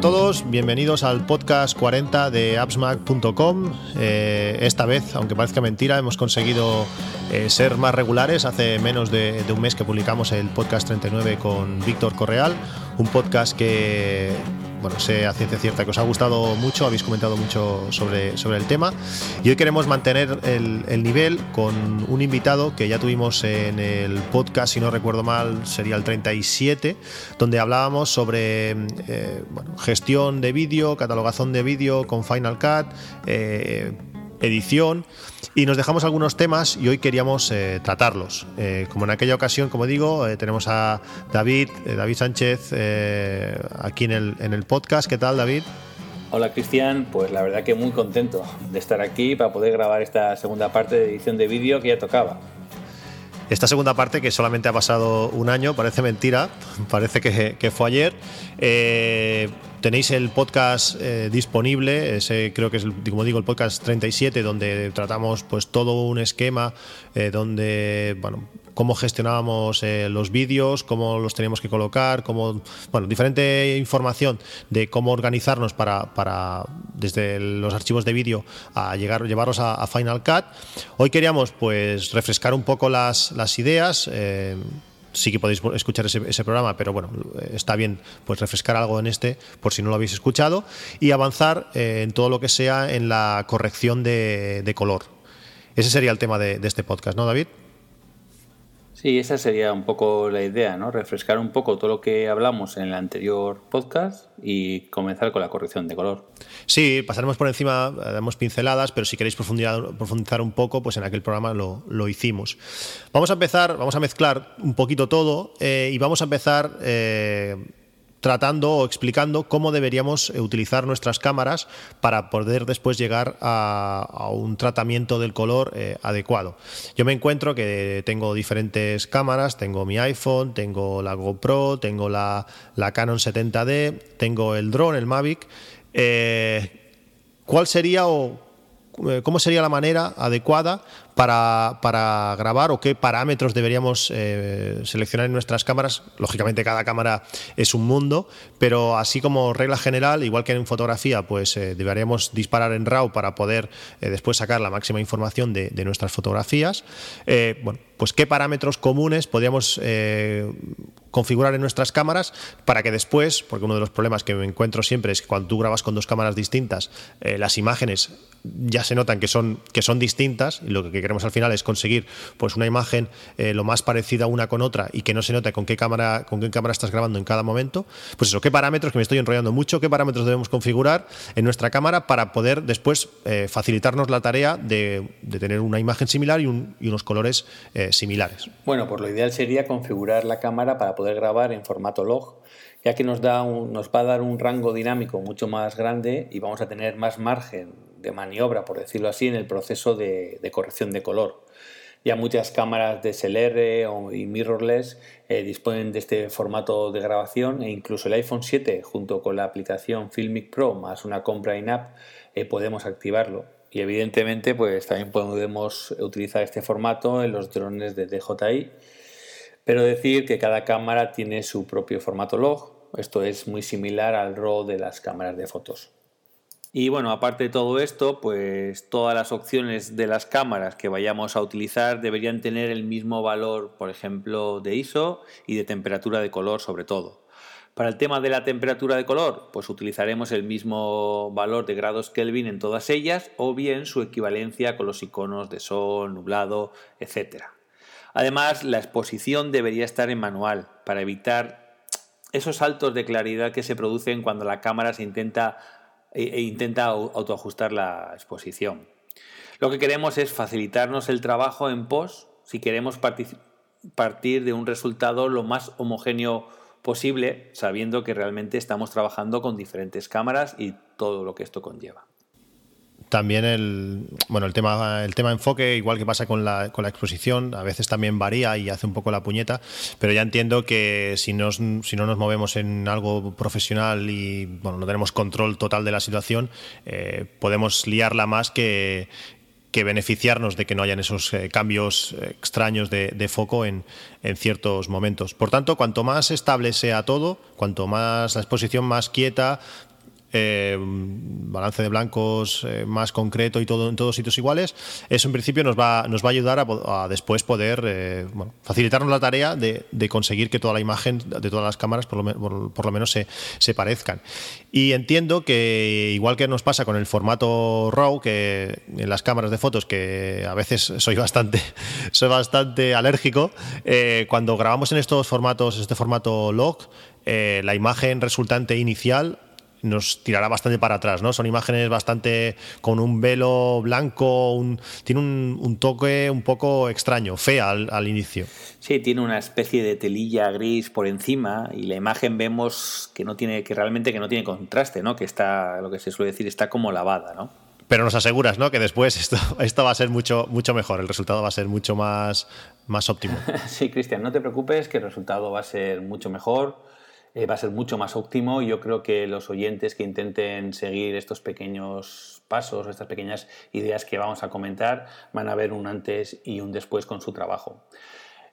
Todos, bienvenidos al podcast 40 de appsmac.com. Eh, esta vez, aunque parezca mentira, hemos conseguido eh, ser más regulares. Hace menos de, de un mes que publicamos el podcast 39 con Víctor Correal, un podcast que bueno, sé a ciencia cierta que os ha gustado mucho, habéis comentado mucho sobre, sobre el tema. Y hoy queremos mantener el, el, nivel con un invitado que ya tuvimos en el podcast, si no recuerdo mal, sería el 37, donde hablábamos sobre eh, gestión de vídeo, catalogación de vídeo con Final Cut. Eh, edición y nos dejamos algunos temas y hoy queríamos eh, tratarlos. Eh, como en aquella ocasión, como digo, eh, tenemos a David, David Sánchez aquí en el, en el podcast. ¿Qué tal, David? Hola Cristian, pues la verdad que muy contento de estar aquí para poder grabar esta segunda parte de edición de vídeo que ya tocaba. Esta segunda parte que solamente ha pasado un año, parece mentira, parece que, que fue ayer. Eh, tenéis el podcast eh, disponible, ese creo que es, como digo, el podcast 37, donde tratamos pues todo un esquema eh, donde, bueno, cómo gestionábamos eh, los vídeos, cómo los teníamos que colocar, cómo, bueno, diferente información de cómo organizarnos para, para desde los archivos de vídeo a llegar, llevarlos a, a, Final Cut. Hoy queríamos pues refrescar un poco las, las ideas. Sí que podéis escuchar ese, ese, programa, pero bueno, está bien pues refrescar algo en este por si no lo habéis escuchado y avanzar eh, en todo lo que sea en la corrección de, color. Ese sería el tema de este podcast, ¿no, David? Sí, esa sería un poco la idea, ¿no? Refrescar un poco todo lo que hablamos en el anterior podcast y comenzar con la corrección de color. Sí, pasaremos por encima, damos pinceladas, pero si queréis profundizar, profundizar un poco, pues en aquel programa lo, lo, hicimos. Vamos a empezar, vamos a mezclar un poquito todo eh, y vamos a empezar eh, tratando o explicando cómo deberíamos utilizar nuestras cámaras para poder después llegar a, a un tratamiento del color eh, adecuado. Yo me encuentro que tengo diferentes cámaras, tengo mi iPhone, tengo la GoPro, tengo la, la Canon 70D, tengo el drone, el Mavic. Eh, ¿Cuál sería o cómo sería la manera adecuada para, para, grabar o qué parámetros deberíamos eh, seleccionar en nuestras cámaras. Lógicamente cada cámara es un mundo, pero así como regla general, igual que en fotografía, pues eh, deberíamos disparar en RAW para poder eh, después sacar la máxima información de, de nuestras fotografías. bueno, pues qué parámetros comunes podríamos configurar en nuestras cámaras para que después, porque uno de los problemas que me encuentro siempre es que cuando tú grabas con dos cámaras distintas, las imágenes ya se notan que son, que son distintas y lo que queremos al final es conseguir pues una imagen eh, lo más parecida una con otra y que no se note con qué cámara con qué cámara estás grabando en cada momento pues eso qué parámetros que me estoy enrollando mucho qué parámetros debemos configurar en nuestra cámara para poder después eh, facilitarnos la tarea de, de, tener una imagen similar y, un, y unos colores eh, similares bueno pues lo ideal sería configurar la cámara para poder grabar en formato log ya que nos da nos va a dar un rango dinámico mucho más grande y vamos a tener más margen de maniobra, por decirlo así, en el proceso de, de corrección de color. Ya muchas cámaras DSLR y mirrorless eh, disponen de este formato de grabación e incluso el iPhone 7 junto con la aplicación Filmic Pro más una compra in-app eh, podemos activarlo. Y evidentemente pues también podemos utilizar este formato en los drones de DJI, pero decir que cada cámara tiene su propio formato log. Esto es muy similar al RAW de las cámaras de fotos. Y bueno, aparte de todo esto, pues todas las opciones de las cámaras que vayamos a utilizar deberían tener el mismo valor, por ejemplo, de ISO y de temperatura de color sobre todo. Para el tema de la temperatura de color, pues utilizaremos el mismo valor de grados Kelvin en todas ellas o bien su equivalencia con los iconos de sol, nublado, etc. Además, la exposición debería estar en manual para evitar esos saltos de claridad que se producen cuando la cámara se intenta e, intenta autoajustar la exposición. Lo que queremos es facilitarnos el trabajo en post si queremos partir de un resultado lo más homogéneo posible, sabiendo que realmente estamos trabajando con diferentes cámaras y todo lo que esto conlleva. también el, bueno, el tema, el tema enfoque, igual que pasa con la, con la exposición, a veces también varía y hace un poco la puñeta, pero ya entiendo que si, nos, si no nos movemos en algo profesional y bueno, no tenemos control total de la situación, eh, podemos liarla más que, que beneficiarnos de que no hayan esos eh, cambios extraños de, de foco en, en, ciertos momentos. Por tanto, cuanto más estable sea todo, cuanto más la exposición más quieta, eh, balance de blancos eh, más concreto y todo en todos sitios iguales, eso en principio nos va, nos va a ayudar a, después poder eh, facilitarnos la tarea de, conseguir que toda la imagen de todas las cámaras por lo, menos se, parezcan. Y entiendo que igual que nos pasa con el formato RAW, que en las cámaras de fotos, que a veces soy bastante, soy bastante alérgico, cuando grabamos en estos formatos, este formato log, la imagen resultante inicial nos tirará bastante para atrás, ¿no? Son imágenes bastante con un velo blanco, un, tiene un, un, toque un poco extraño, fea al, al, inicio. Sí, tiene una especie de telilla gris por encima y la imagen vemos que no tiene, que realmente que no tiene contraste, ¿no? Que está, lo que se suele decir, está como lavada, ¿no? Pero nos aseguras, ¿no? Que después esto, esto va a ser mucho, mucho mejor, el resultado va a ser mucho más, más óptimo. sí, Cristian, no te preocupes, que el resultado va a ser mucho mejor eh, va a ser mucho más óptimo y yo creo que los oyentes que intenten seguir estos pequeños pasos, estas pequeñas ideas que vamos a comentar, van a ver un antes y un después con su trabajo.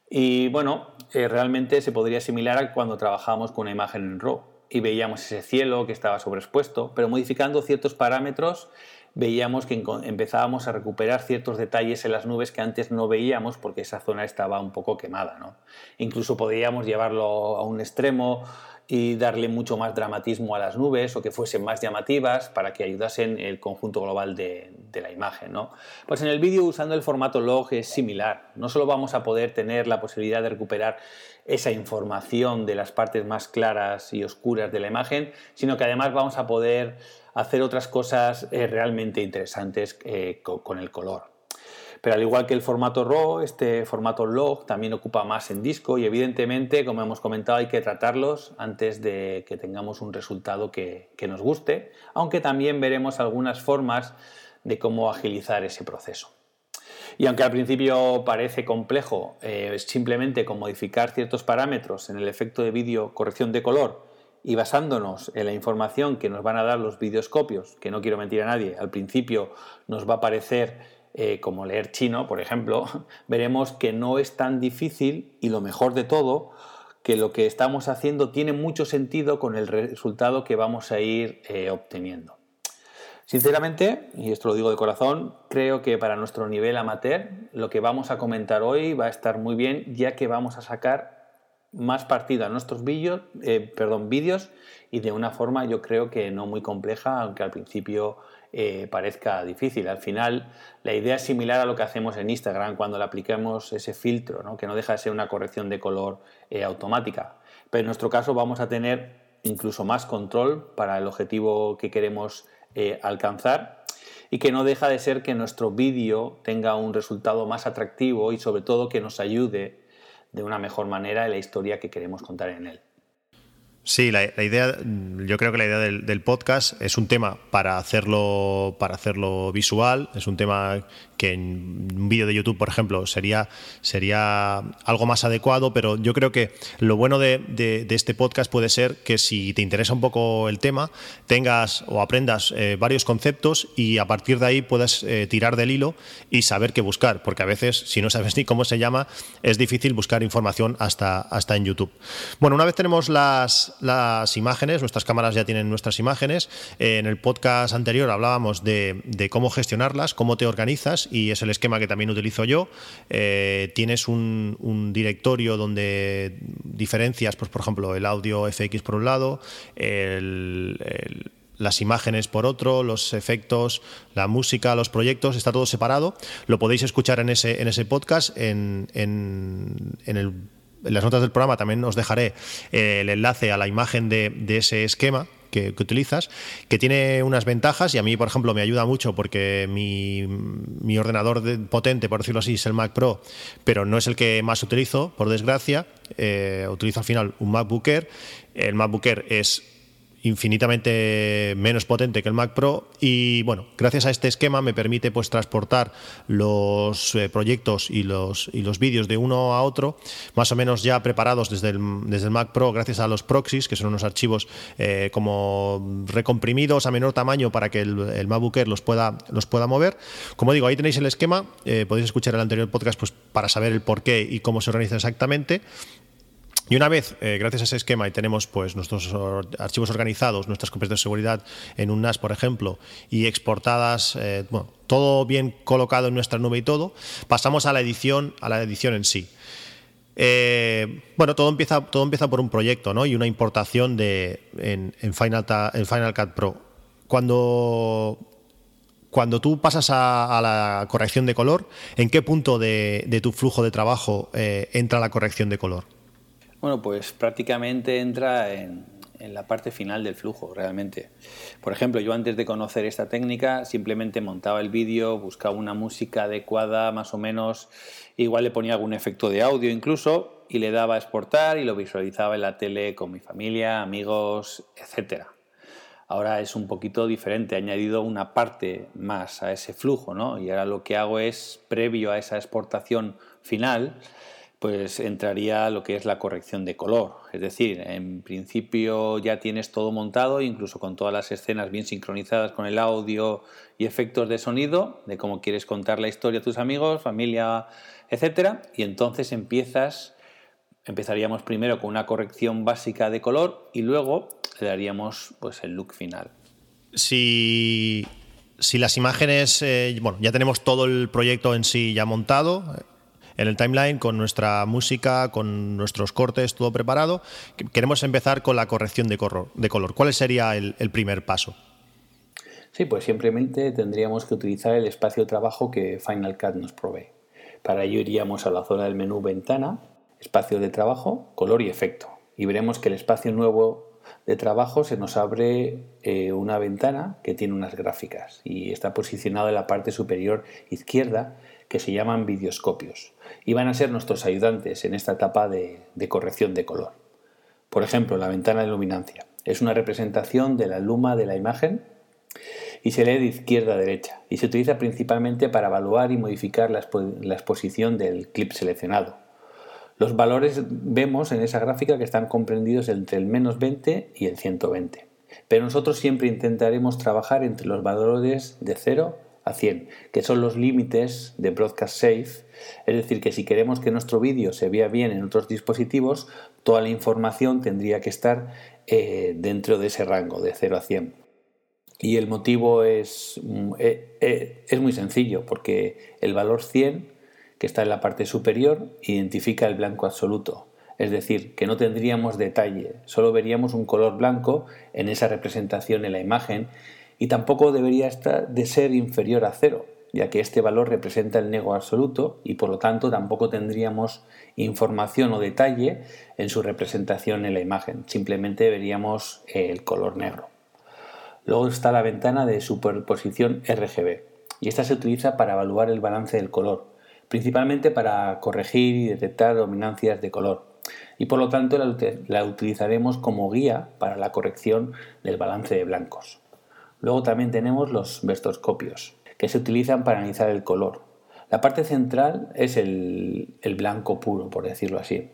Y bueno, eh, realmente se podría asimilar a cuando trabajábamos con una imagen en RAW y veíamos ese cielo que estaba sobreexpuesto, pero modificando ciertos parámetros veíamos que empezábamos a recuperar ciertos detalles en las nubes que antes no veíamos porque esa zona estaba un poco quemada. ¿no? Incluso podríamos llevarlo a un extremo y darle mucho más dramatismo a las nubes o que fuesen más llamativas para que ayudasen el conjunto global de, de la imagen. ¿no? Pues en el vídeo usando el formato log es similar. No solo vamos a poder tener la posibilidad de recuperar esa información de las partes más claras y oscuras de la imagen, sino que además vamos a poder hacer otras cosas eh, realmente interesantes eh, con, el color. Pero al igual que el formato RAW, este formato log también ocupa más en disco y evidentemente, como hemos comentado, hay que tratarlos antes de que tengamos un resultado que, que nos guste, aunque también veremos algunas formas de cómo agilizar ese proceso. Y aunque al principio parece complejo eh, simplemente con modificar ciertos parámetros en el efecto de vídeo corrección de color y basándonos en la información que nos van a dar los videoscopios, que no quiero mentir a nadie, al principio nos va a parecer eh, como leer chino, por ejemplo, veremos que no es tan difícil y lo mejor de todo, que lo que estamos haciendo tiene mucho sentido con el resultado que vamos a ir eh, obteniendo. Sinceramente, y esto lo digo de corazón, creo que para nuestro nivel amateur lo que vamos a comentar hoy va a estar muy bien ya que vamos a sacar más partido a nuestros vídeos, eh, vídeos y de una forma yo creo que no muy compleja, aunque al principio eh, parezca difícil. Al final la idea es similar a lo que hacemos en Instagram cuando le aplicamos ese filtro, que no deja de ser una corrección de color eh, automática. Pero en nuestro caso vamos a tener incluso más control para el objetivo que queremos alcanzar y que no deja de ser que nuestro vídeo tenga un resultado más atractivo y sobre todo que nos ayude de una mejor manera la historia que queremos contar en él. Sí, la, idea, yo creo que la idea del, podcast es un tema para hacerlo, para hacerlo visual, es un tema que en un vídeo de YouTube, por ejemplo, sería, sería algo más adecuado, pero yo creo que lo bueno de, este podcast puede ser que si te interesa un poco el tema, tengas o aprendas eh, varios conceptos y a partir de ahí puedas eh, tirar del hilo y saber qué buscar, porque a veces, si no sabes ni cómo se llama, es difícil buscar información hasta, hasta en YouTube. Bueno, una vez tenemos las, las imágenes, nuestras cámaras ya tienen nuestras imágenes, eh, en el podcast anterior hablábamos de, cómo gestionarlas, cómo te organizas, y es el esquema que también utilizo yo. Eh, tienes un, directorio donde diferencias, pues, por ejemplo, el audio FX por un lado, las imágenes por otro, los efectos, la música, los proyectos, está todo separado. Lo podéis escuchar en ese, en ese podcast, en, en el en las notas del programa también os dejaré el enlace a la imagen de, ese esquema que, utilizas, que tiene unas ventajas y a mí, por ejemplo, me ayuda mucho porque mi, ordenador de, potente, por decirlo así, es el Mac Pro, pero no es el que más utilizo, por desgracia. Eh, utilizo al final un MacBook. El MacBook es infinitamente menos potente que el Mac Pro y bueno, gracias a este esquema me permite pues transportar los eh, proyectos y los, y los vídeos de uno a otro más o menos ya preparados desde el, desde el Mac Pro gracias a los proxies, que son unos archivos eh, como recomprimidos a menor tamaño para que el, el MacBook Air los pueda, los pueda mover. Como digo, ahí tenéis el esquema, eh, podéis escuchar el anterior podcast pues, para saber el por qué y cómo se organiza exactamente. Y una vez, eh, gracias a ese esquema, y tenemos pues nuestros archivos organizados, nuestras copias de seguridad en un NAS, por ejemplo, y exportadas, eh, bueno, todo bien colocado en nuestra nube y todo, pasamos a la edición, a la edición en sí. Eh, bueno, todo empieza, todo empieza por un proyecto ¿no? y una importación de, en, Final, en Cut Pro. Cuando, cuando tú pasas a, la corrección de color, ¿en qué punto de, tu flujo de trabajo entra la corrección de color? Bueno, pues prácticamente entra en, la parte final del flujo, realmente. Por ejemplo, yo antes de conocer esta técnica simplemente montaba el vídeo, buscaba una música adecuada, más o menos, igual le ponía algún efecto de audio incluso, y le daba a exportar y lo visualizaba en la tele con mi familia, amigos, etc. Ahora es un poquito diferente, he añadido una parte más a ese flujo, ¿no? Y ahora lo que hago es, previo a esa exportación final, pues entraría lo que es la corrección de color. Es decir, en principio ya tienes todo montado, incluso con todas las escenas bien sincronizadas con el audio y efectos de sonido, de cómo quieres contar la historia a tus amigos, familia, etcétera, y entonces empiezas, empezaríamos primero con una corrección básica de color y luego le daríamos pues el look final. Si, si las imágenes, eh, bueno, ya tenemos todo el proyecto en sí ya montado, en el timeline con nuestra música, con nuestros cortes, todo preparado. Queremos empezar con la corrección de color. ¿Cuál sería el, primer paso? Sí, pues simplemente tendríamos que utilizar el espacio de trabajo que Final Cut nos provee. Para ello iríamos a la zona del menú Ventana, Espacio de trabajo, Color y Efecto. Y veremos que el espacio nuevo de trabajo se nos abre eh, una ventana que tiene unas gráficas y está posicionado en la parte superior izquierda que se llaman videoscopios y van a ser nuestros ayudantes en esta etapa de, corrección de color. Por ejemplo, la ventana de luminancia es una representación de la luma de la imagen y se lee de izquierda a derecha y se utiliza principalmente para evaluar y modificar la, exposición del clip seleccionado. Los valores vemos en esa gráfica que están comprendidos entre el menos 20 y el 120. Pero nosotros siempre intentaremos trabajar entre los valores de 0 a 100, que son los límites de Broadcast Safe. Es decir, que si queremos que nuestro vídeo se vea bien en otros dispositivos, toda la información tendría que estar eh, dentro de ese rango de 0 a 100. Y el motivo es, mm, eh, eh, es muy sencillo, porque el valor 100, que está en la parte superior, identifica el blanco absoluto. Es decir, que no tendríamos detalle, solo veríamos un color blanco en esa representación en la imagen y tampoco debería estar de ser inferior a cero, ya que este valor representa el nego absoluto y por lo tanto tampoco tendríamos información o detalle en su representación en la imagen, simplemente veríamos el color negro. Luego está la ventana de superposición RGB y esta se utiliza para evaluar el balance del color, principalmente para corregir y detectar dominancias de color y por lo tanto la, utilizaremos como guía para la corrección del balance de blancos. Luego también tenemos los vestoscopios, que se utilizan para analizar el color. La parte central es el, blanco puro, por decirlo así.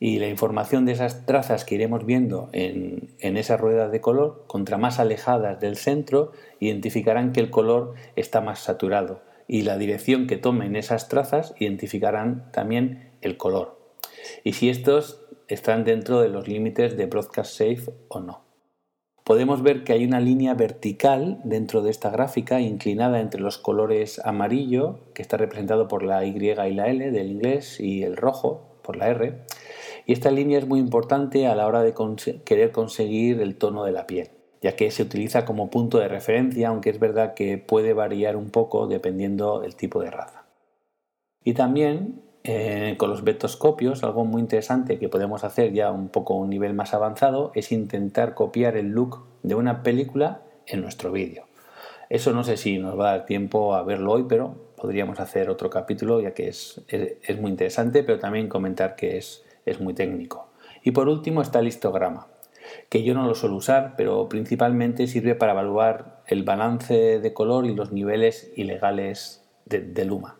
Y la información de esas trazas que iremos viendo en, en esa rueda de color, contra más alejadas del centro, identificarán que el color está más saturado. Y la dirección que tomen esas trazas identificarán también el color. Y si estos están dentro de los límites de Broadcast Safe o no podemos ver que hay una línea vertical dentro de esta gráfica inclinada entre los colores amarillo, que está representado por la Y y la L del inglés, y el rojo por la R. Y esta línea es muy importante a la hora de querer conseguir el tono de la piel, ya que se utiliza como punto de referencia, aunque es verdad que puede variar un poco dependiendo del tipo de raza. Y también eh, con los vetoscopios, algo muy interesante que podemos hacer ya un poco un nivel más avanzado es intentar copiar el look de una película en nuestro vídeo. Eso no sé si nos va a dar tiempo a verlo hoy, pero podríamos hacer otro capítulo ya que es, es, muy interesante, pero también comentar que es, es muy técnico. Y por último está el histograma. que yo no lo suelo usar, pero principalmente sirve para evaluar el balance de color y los niveles ilegales de, Luma.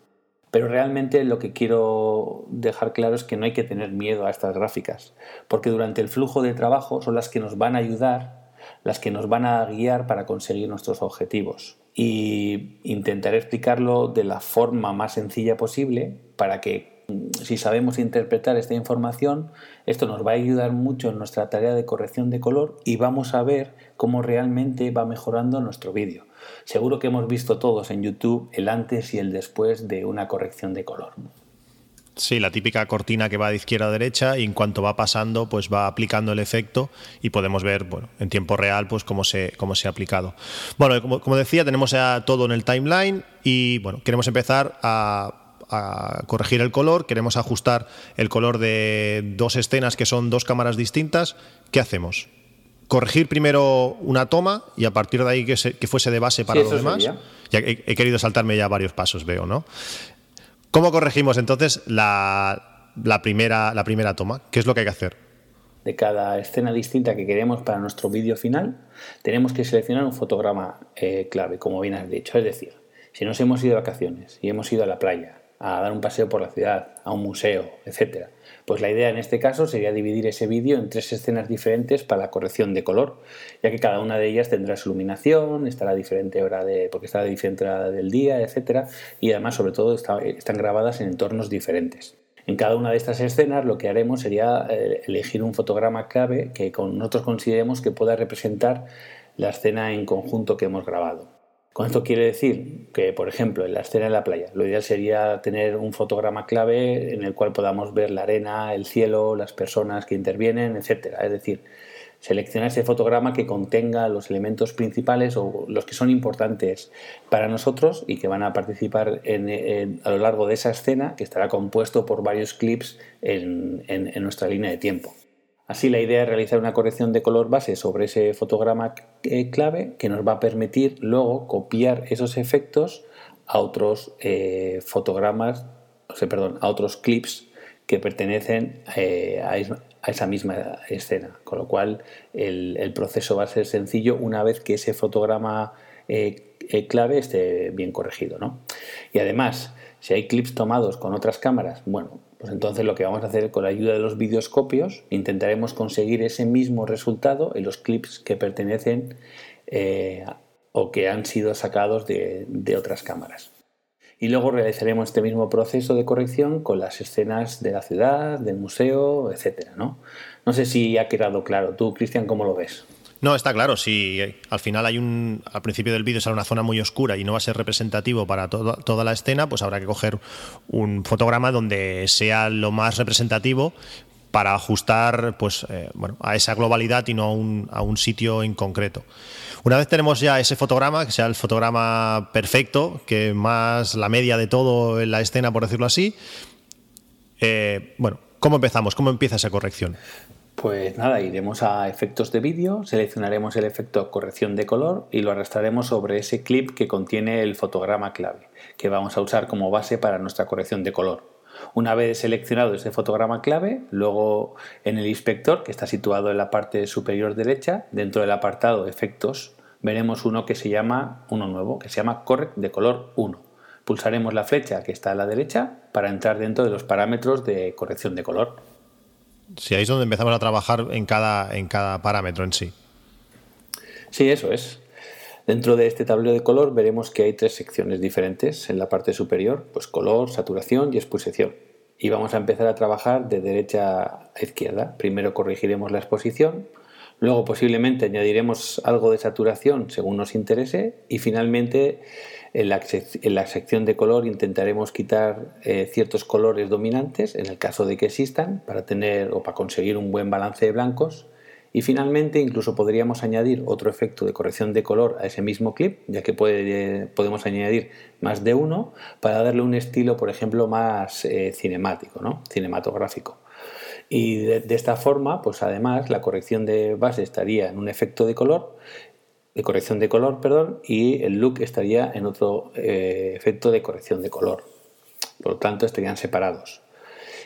Pero realmente lo que quiero dejar claro es que no hay que tener miedo a estas gráficas, porque durante el flujo de trabajo son las que nos van a ayudar, las que nos van a guiar para conseguir nuestros objetivos. Y intentaré explicarlo de la forma más sencilla posible para que si sabemos interpretar esta información, esto nos va a ayudar mucho en nuestra tarea de corrección de color y vamos a ver cómo realmente va mejorando nuestro vídeo. Seguro que hemos visto todos en YouTube el antes y el después de una corrección de color. Sí, la típica cortina que va de izquierda a derecha y en cuanto va pasando, pues va aplicando el efecto y podemos ver, bueno, en tiempo real, pues cómo se, cómo se ha aplicado. Bueno, como, decía, tenemos ya todo en el timeline y, bueno, queremos empezar a corregir el color, queremos ajustar el color de dos escenas que son dos cámaras distintas, ¿qué hacemos? Corregir primero una toma y a partir de ahí que, fuese de base para los demás. Ya he, querido saltarme ya varios pasos, veo, ¿no? ¿Cómo corregimos entonces la, primera, la primera toma? ¿Qué es lo que hay que hacer? De cada escena distinta que queremos para nuestro vídeo final, tenemos que seleccionar un fotograma eh, clave, como bien has dicho. Es decir, si nos hemos ido de vacaciones y hemos ido a la playa a dar un paseo por la ciudad, a un museo, etc. Pues la idea en este caso sería dividir ese vídeo en tres escenas diferentes para la corrección de color, ya que cada una de ellas tendrá su iluminación, estará a diferente hora de, porque estará a diferente hora del día, etc. Y además, sobre todo, están grabadas en entornos diferentes. En cada una de estas escenas lo que haremos sería eh, elegir un fotograma clave que nosotros consideremos que pueda representar la escena en conjunto que hemos grabado. Con esto quiere decir que, por ejemplo, en la escena de la playa, lo ideal sería tener un fotograma clave en el cual podamos ver la arena, el cielo, las personas que intervienen, etc. Es decir, seleccionar ese fotograma que contenga los elementos principales o los que son importantes para nosotros y que van a participar a lo largo de esa escena que estará compuesto por varios clips en nuestra línea de tiempo. Así la idea es realizar una corrección de color base sobre ese fotograma eh, clave que nos va a permitir luego copiar esos efectos a otros eh, fotogramas, o sea, perdón, a otros clips que pertenecen eh, a, esa misma escena. Con lo cual el, proceso va a ser sencillo una vez que ese fotograma clave esté bien corregido. ¿no? Y además, si hay clips tomados con otras cámaras, bueno, pues entonces lo que vamos a hacer con la ayuda de los videoscopios, intentaremos conseguir ese mismo resultado en los clips que pertenecen eh, o que han sido sacados de, otras cámaras. Y luego realizaremos este mismo proceso de corrección con las escenas de la ciudad, del museo, etc. ¿no? no sé si ha quedado claro. Tú, Cristian, ¿cómo lo ves? No, está claro. Si al final hay un. Al principio del vídeo sale una zona muy oscura y no va a ser representativo para toda la escena, pues habrá que coger un fotograma donde sea lo más representativo para ajustar pues, eh, bueno, a esa globalidad y no a un, a un, sitio en concreto. Una vez tenemos ya ese fotograma, que sea el fotograma perfecto, que más la media de todo en la escena, por decirlo así, eh, bueno, ¿cómo empezamos? ¿Cómo empieza esa corrección? Pues nada, iremos a efectos de vídeo, seleccionaremos el efecto corrección de color y lo arrastraremos sobre ese clip que contiene el fotograma clave, que vamos a usar como base para nuestra corrección de color. Una vez seleccionado ese fotograma clave, luego en el inspector, que está situado en la parte superior derecha, dentro del apartado efectos, veremos uno que se llama, uno nuevo, que se llama correct de color 1. Pulsaremos la flecha que está a la derecha para entrar dentro de los parámetros de corrección de color. Si ahí es donde empezamos a trabajar en cada, en cada parámetro en sí. Sí, eso es. Dentro de este tablero de color veremos que hay tres secciones diferentes en la parte superior, pues color, saturación y exposición. Y vamos a empezar a trabajar de derecha a izquierda. Primero corregiremos la exposición, luego posiblemente añadiremos algo de saturación según nos interese y finalmente en la, sección de color intentaremos quitar eh, ciertos colores dominantes, en el caso de que existan, para tener o para conseguir un buen balance de blancos. Y finalmente incluso podríamos añadir otro efecto de corrección de color a ese mismo clip, ya que podemos añadir más de uno para darle un estilo, por ejemplo, más eh, cinemático, ¿no? cinematográfico. Y de, esta forma, pues además la corrección de base estaría en un efecto de color de corrección de color, perdón, y el look estaría en otro eh, efecto de corrección de color. Por lo tanto, estarían separados.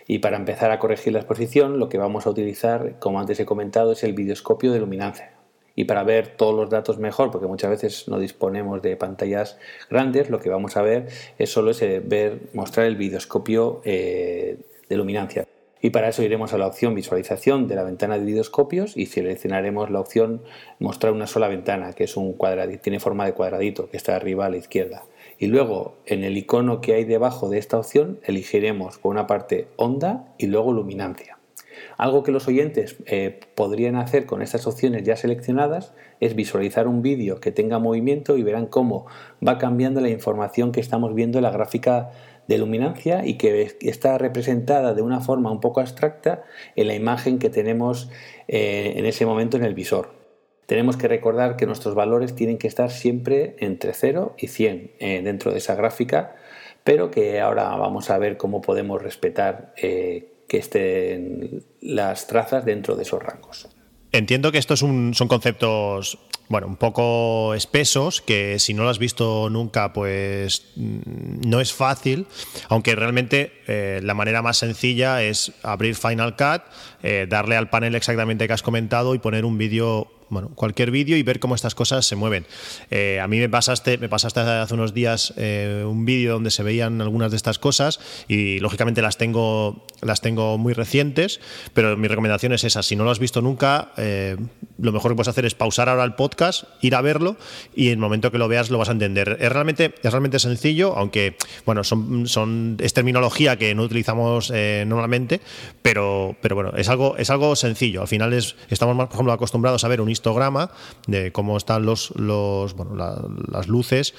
Y para empezar a corregir la exposición, lo que vamos a utilizar, como antes he comentado, es el videoscopio de luminancia. Y para ver todos los datos mejor, porque muchas veces no disponemos de pantallas grandes, lo que vamos a ver es solo ese, ver, mostrar el videoscopio eh, de luminancia. Y para eso iremos a la opción visualización de la ventana de videoscopios y seleccionaremos la opción mostrar una sola ventana, que es un cuadradito, tiene forma de cuadradito, que está arriba a la izquierda. Y luego en el icono que hay debajo de esta opción elegiremos por una parte onda y luego luminancia. Algo que los oyentes eh, podrían hacer con estas opciones ya seleccionadas es visualizar un vídeo que tenga movimiento y verán cómo va cambiando la información que estamos viendo en la gráfica de luminancia y que está representada de una forma un poco abstracta en la imagen que tenemos eh, en ese momento en el visor. Tenemos que recordar que nuestros valores tienen que estar siempre entre 0 y 100 eh, dentro de esa gráfica, pero que ahora vamos a ver cómo podemos respetar que estén las trazas dentro de esos rangos. Entiendo que estos son conceptos bueno, un poco espesos, que si no lo has visto nunca, pues mm, no es fácil, aunque realmente eh, la manera más sencilla es abrir Final Cut, eh, darle al panel exactamente que has comentado y poner un vídeo bueno, cualquier vídeo y ver cómo estas cosas se mueven. Eh, a mí me pasaste, me pasaste hace unos días eh, un vídeo donde se veían algunas de estas cosas y lógicamente las tengo, las tengo muy recientes, pero mi recomendación es esa. Si no lo has visto nunca, eh, lo mejor que puedes hacer es pausar ahora el podcast, ir a verlo y en el momento que lo veas lo vas a entender. Es realmente, es realmente sencillo, aunque bueno, son, son, es terminología que no utilizamos normalmente, pero, pero bueno, es algo, es algo sencillo. Al final es, estamos, por ejemplo, acostumbrados a ver un de cómo están los, los bueno, las luces.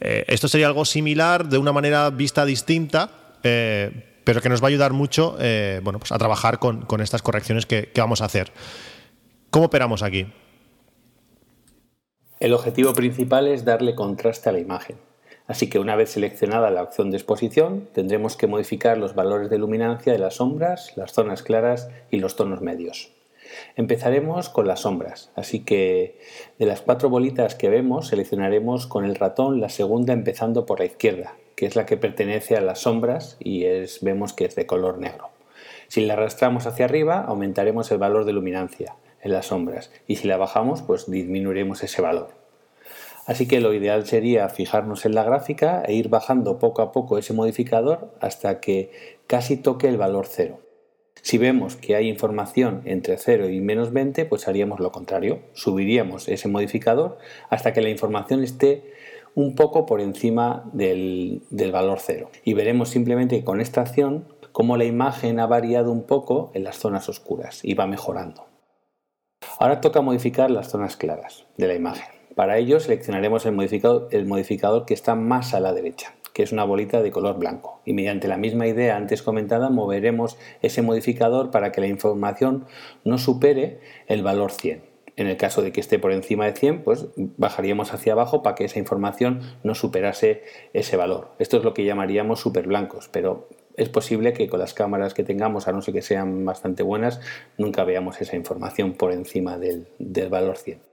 Eh, esto sería algo similar, de una manera vista distinta. Eh, pero que nos va a ayudar mucho eh, bueno, pues a trabajar con, con estas correcciones que, que vamos a hacer. ¿Cómo operamos aquí? El objetivo principal es darle contraste a la imagen. Así que una vez seleccionada la opción de exposición, tendremos que modificar los valores de luminancia de las sombras, las zonas claras y los tonos medios. Empezaremos con las sombras, así que de las cuatro bolitas que vemos seleccionaremos con el ratón la segunda empezando por la izquierda, que es la que pertenece a las sombras y es, vemos que es de color negro. Si la arrastramos hacia arriba aumentaremos el valor de luminancia en las sombras y si la bajamos pues disminuiremos ese valor. Así que lo ideal sería fijarnos en la gráfica e ir bajando poco a poco ese modificador hasta que casi toque el valor cero. Si vemos que hay información entre 0 y menos 20, pues haríamos lo contrario. Subiríamos ese modificador hasta que la información esté un poco por encima del, valor 0. Y veremos simplemente con esta acción cómo la imagen ha variado un poco en las zonas oscuras y va mejorando. Ahora toca modificar las zonas claras de la imagen. Para ello seleccionaremos el modificador que está más a la derecha que es una bolita de color blanco. Y mediante la misma idea antes comentada, moveremos ese modificador para que la información no supere el valor 100. En el caso de que esté por encima de 100, pues bajaríamos hacia abajo para que esa información no superase ese valor. Esto es lo que llamaríamos super blancos, pero es posible que con las cámaras que tengamos, a no ser que sean bastante buenas, nunca veamos esa información por encima del, del valor 100.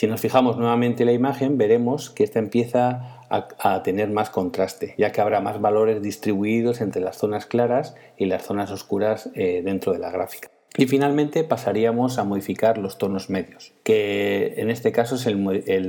Si nos fijamos nuevamente en la imagen, veremos que esta empieza a, tener más contraste, ya que habrá más valores distribuidos entre las zonas claras y las zonas oscuras eh, dentro de la gráfica. Y finalmente pasaríamos a modificar los tonos medios, que en este caso es el,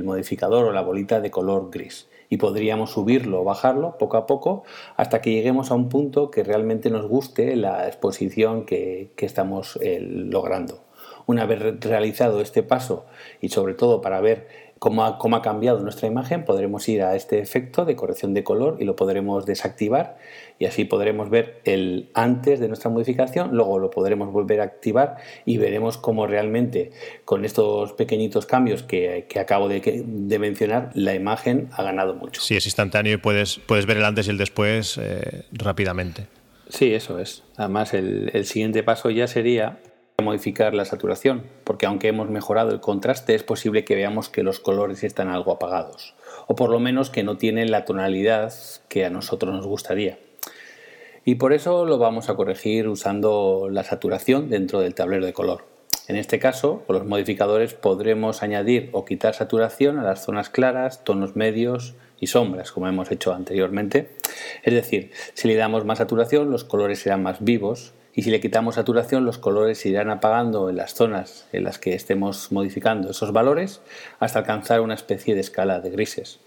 modificador o la bolita de color gris. Y podríamos subirlo o bajarlo poco a poco hasta que lleguemos a un punto que realmente nos guste la exposición que, estamos eh, logrando. Una vez realizado este paso y sobre todo para ver cómo ha, cómo ha, cambiado nuestra imagen, podremos ir a este efecto de corrección de color y lo podremos desactivar y así podremos ver el antes de nuestra modificación, luego lo podremos volver a activar y veremos cómo realmente con estos pequeñitos cambios que, acabo de, mencionar, la imagen ha ganado mucho. Sí, es instantáneo y puedes, puedes ver el antes y el después eh, rápidamente. Sí, eso es. Además, el siguiente paso ya sería modificar la saturación, porque aunque hemos mejorado el contraste, es posible que veamos que los colores están algo apagados, o por lo menos que no tienen la tonalidad que a nosotros nos gustaría. Y por eso lo vamos a corregir usando la saturación dentro del tablero de color. En este caso, con los modificadores podremos añadir o quitar saturación a las zonas claras, tonos medios y sombras, como hemos hecho anteriormente. Es decir, si le damos más saturación, los colores serán más vivos y si le quitamos saturación los colores irán apagando en las zonas en las que estemos modificando esos valores hasta alcanzar una especie de escala de grises.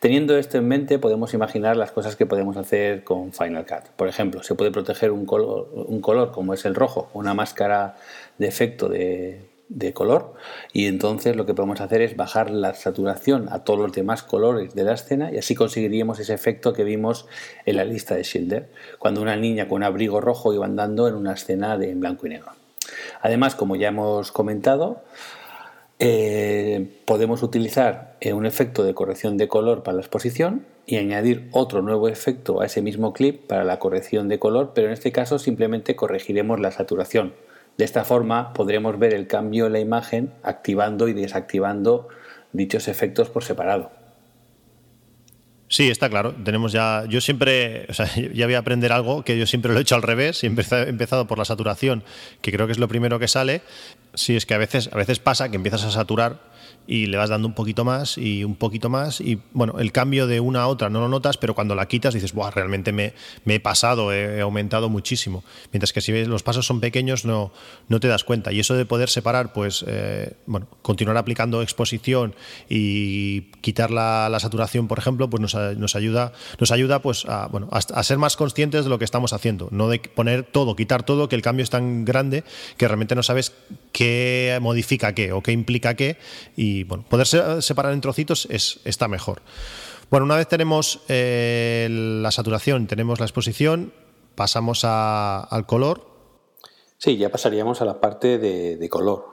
Teniendo esto en mente podemos imaginar las cosas que podemos hacer con Final Cut. Por ejemplo, se puede proteger un color, un color como es el rojo, una máscara de efecto de, de color y entonces lo que podemos hacer es bajar la saturación a todos los demás colores de la escena y así conseguiríamos ese efecto que vimos en la lista de Schilder, cuando una niña con un abrigo rojo iba andando en una escena de en blanco y negro. Además, como ya hemos comentado, eh, podemos utilizar eh, un efecto de corrección de color para la exposición y añadir otro nuevo efecto a ese mismo clip para la corrección de color, pero en este caso simplemente corregiremos la saturación de esta forma podremos ver el cambio en la imagen activando y desactivando dichos efectos por separado. Sí, está claro. Tenemos ya. Yo siempre. O sea, ya voy a aprender algo que yo siempre lo he hecho al revés. He empezado por la saturación, que creo que es lo primero que sale. Sí, es que a veces, a veces pasa que empiezas a saturar y le vas dando un poquito más y un poquito más y bueno, el cambio de una a otra no lo notas, pero cuando la quitas dices, Buah, realmente me, me he pasado, he, aumentado muchísimo. Mientras que si ves, los pasos son pequeños no, no te das cuenta. Y eso de poder separar, pues eh, bueno, continuar aplicando exposición y quitar la, saturación, por ejemplo, pues nos, nos, ayuda, nos ayuda pues a, bueno, a, ser más conscientes de lo que estamos haciendo, no de poner todo, quitar todo, que el cambio es tan grande que realmente no sabes qué modifica qué o qué implica qué y bueno, poder separar en trocitos es, está mejor. Bueno, una vez tenemos eh, la saturación, tenemos la exposición, pasamos al color. Sí, ya pasaríamos a la parte de, color.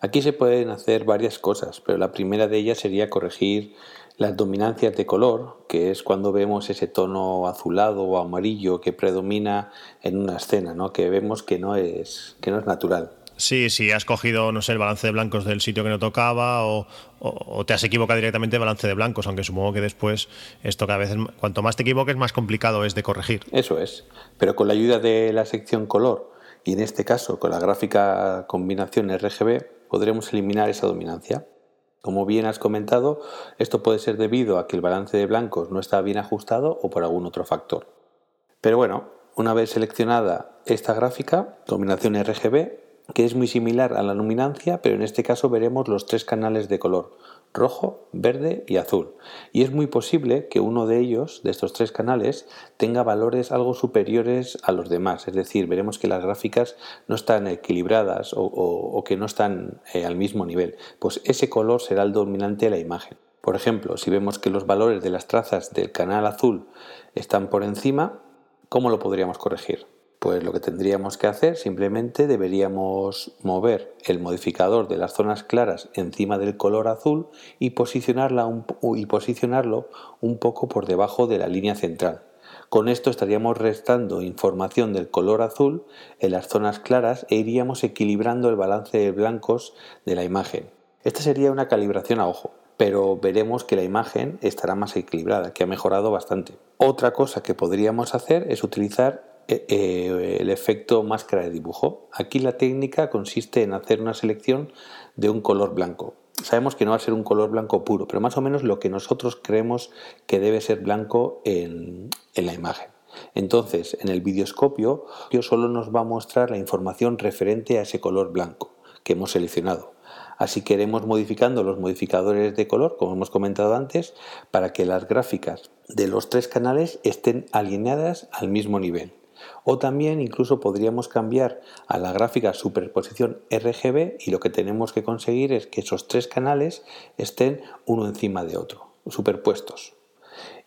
Aquí se pueden hacer varias cosas, pero la primera de ellas sería corregir las dominancias de color, que es cuando vemos ese tono azulado o amarillo que predomina en una escena, ¿no? que vemos que no es, que no es natural. Sí, sí, has cogido, no sé, el balance de blancos del sitio que no tocaba o, te has equivocado directamente el balance de blancos, aunque supongo que después esto cada vez, cuanto más te equivoques, más complicado es de corregir. Eso es, pero con la ayuda de la sección color y en este caso con la gráfica combinación RGB podremos eliminar esa dominancia. Como bien has comentado, esto puede ser debido a que el balance de blancos no está bien ajustado o por algún otro factor. Pero bueno, una vez seleccionada esta gráfica, combinación RGB, que es muy similar a la luminancia, pero en este caso veremos los tres canales de color, rojo, verde y azul. Y es muy posible que uno de ellos, de estos tres canales, tenga valores algo superiores a los demás. Es decir, veremos que las gráficas no están equilibradas o, que no están eh, al mismo nivel. Pues ese color será el dominante de la imagen. Por ejemplo, si vemos que los valores de las trazas del canal azul están por encima, ¿cómo lo podríamos corregir? Pues lo que tendríamos que hacer simplemente deberíamos mover el modificador de las zonas claras encima del color azul y, posicionarla y posicionarlo un poco por debajo de la línea central. Con esto estaríamos restando información del color azul en las zonas claras e iríamos equilibrando el balance de blancos de la imagen. Esta sería una calibración a ojo, pero veremos que la imagen estará más equilibrada, que ha mejorado bastante. Otra cosa que podríamos hacer es utilizar eh, eh, el efecto máscara de dibujo. Aquí la técnica consiste en hacer una selección de un color blanco. Sabemos que no va a ser un color blanco puro, pero más o menos lo que nosotros creemos que debe ser blanco en, la imagen. Entonces, en el videoscopio solo nos va a mostrar la información referente a ese color blanco que hemos seleccionado. Así que iremos modificando los modificadores de color, como hemos comentado antes, para que las gráficas de los tres canales estén alineadas al mismo nivel. O también incluso podríamos cambiar a la gráfica superposición RGB y lo que tenemos que conseguir es que esos tres canales estén uno encima de otro, superpuestos.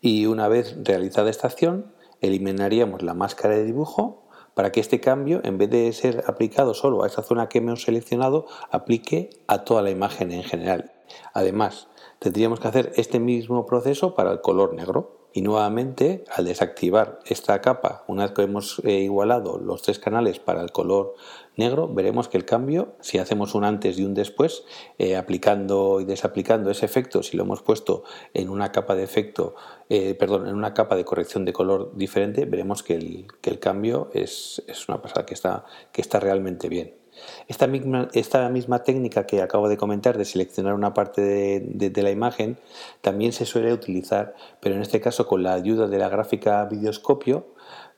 Y una vez realizada esta acción, eliminaríamos la máscara de dibujo para que este cambio, en vez de ser aplicado solo a esa zona que hemos seleccionado, aplique a toda la imagen en general. Además, tendríamos que hacer este mismo proceso para el color negro. Y nuevamente, al desactivar esta capa, una vez que hemos eh, igualado los tres canales para el color negro, veremos que el cambio, si hacemos un antes y un después, eh, aplicando y desaplicando ese efecto, si lo hemos puesto en una capa de efecto, eh, perdón, en una capa de corrección de color diferente, veremos que el, que el cambio es, es, una pasada, que está, que está realmente bien. Esta misma, técnica que acabo de comentar de seleccionar una parte de, la imagen también se suele utilizar, pero en este caso con la ayuda de la gráfica videoscopio,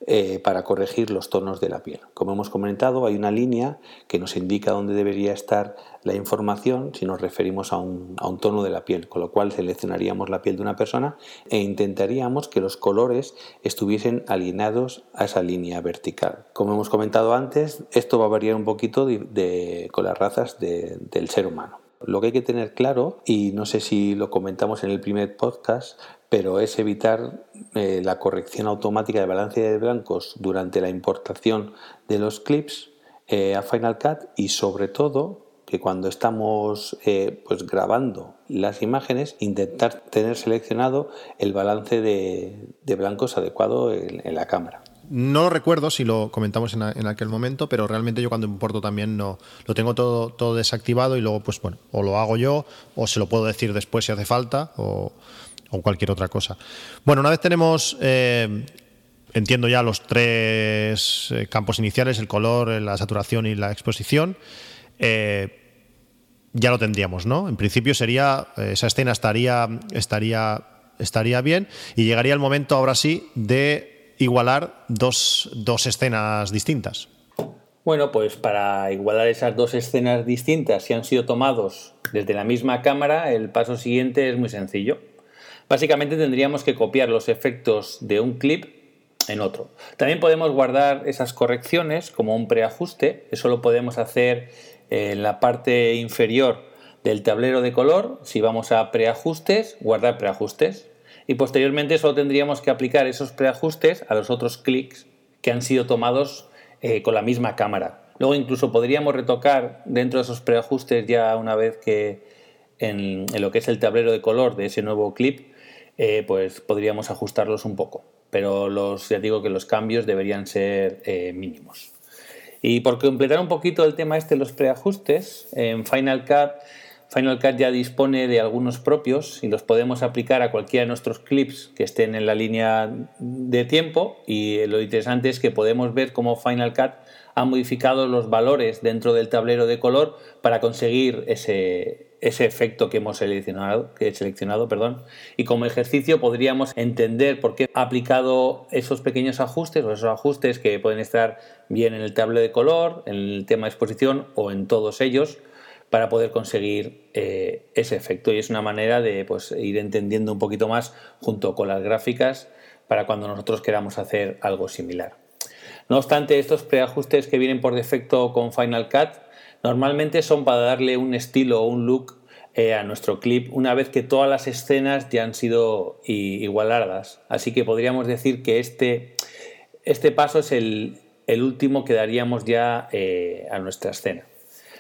eh, para corregir los tonos de la piel. Como hemos comentado, hay una línea que nos indica dónde debería estar la información si nos referimos a un, tono de la piel, con lo cual seleccionaríamos la piel de una persona e intentaríamos que los colores estuviesen alineados a esa línea vertical. Como hemos comentado antes, esto va a variar un poquito con las razas de, del ser humano. Lo que hay que tener claro, y no sé si lo comentamos en el primer podcast, pero es evitar eh, la corrección automática de balance de blancos durante la importación de los clips eh, a Final Cut y sobre todo que cuando estamos eh, pues grabando las imágenes intentar tener seleccionado el balance de, blancos adecuado en la cámara. No recuerdo si lo comentamos en, aquel momento, pero realmente yo cuando importo también no lo tengo todo, todo desactivado y luego, pues bueno, o lo hago yo, o se lo puedo decir después si hace falta, o, cualquier otra cosa. Bueno, una vez tenemos, eh, entiendo ya los tres eh, campos iniciales, el color, la saturación y la exposición, eh, ya lo tendríamos, ¿no? En principio sería, esa escena estaría, estaría, estaría bien y llegaría el momento ahora sí de igualar dos, escenas distintas. Bueno, pues para igualar esas dos escenas distintas, si han sido tomados desde la misma cámara, el paso siguiente es muy sencillo. Básicamente tendríamos que copiar los efectos de un clip en otro. También podemos guardar esas correcciones como un preajuste, eso lo podemos hacer en la parte inferior del tablero de color, si vamos a preajustes, guardar preajustes, y posteriormente solo tendríamos que aplicar esos preajustes a los otros clics que han sido tomados eh, con la misma cámara. Luego incluso podríamos retocar dentro de esos preajustes ya una vez que en, lo que es el tablero de color de ese nuevo clip, eh, pues podríamos ajustarlos un poco. Pero los, ya digo que los cambios deberían ser eh, mínimos. Y por completar un poquito el tema este de los preajustes, en Final Cut Final Cut ya dispone de algunos propios y los podemos aplicar a cualquiera de nuestros clips que estén en la línea de tiempo y lo interesante es que podemos ver cómo Final Cut ha modificado los valores dentro del tablero de color para conseguir ese, ese efecto que hemos seleccionado, que he seleccionado perdón. y como ejercicio podríamos entender por qué ha aplicado esos pequeños ajustes o esos ajustes que pueden estar bien en el tablero de color, en el tema de exposición o en todos ellos para poder conseguir eh, ese efecto. Y es una manera de pues, ir entendiendo un poquito más junto con las gráficas para cuando nosotros queramos hacer algo similar. No obstante, estos preajustes que vienen por defecto con Final Cut normalmente son para darle un estilo o un look eh, a nuestro clip una vez que todas las escenas ya han sido igualadas. Así que podríamos decir que este, este paso es el, último que daríamos ya eh, a nuestra escena.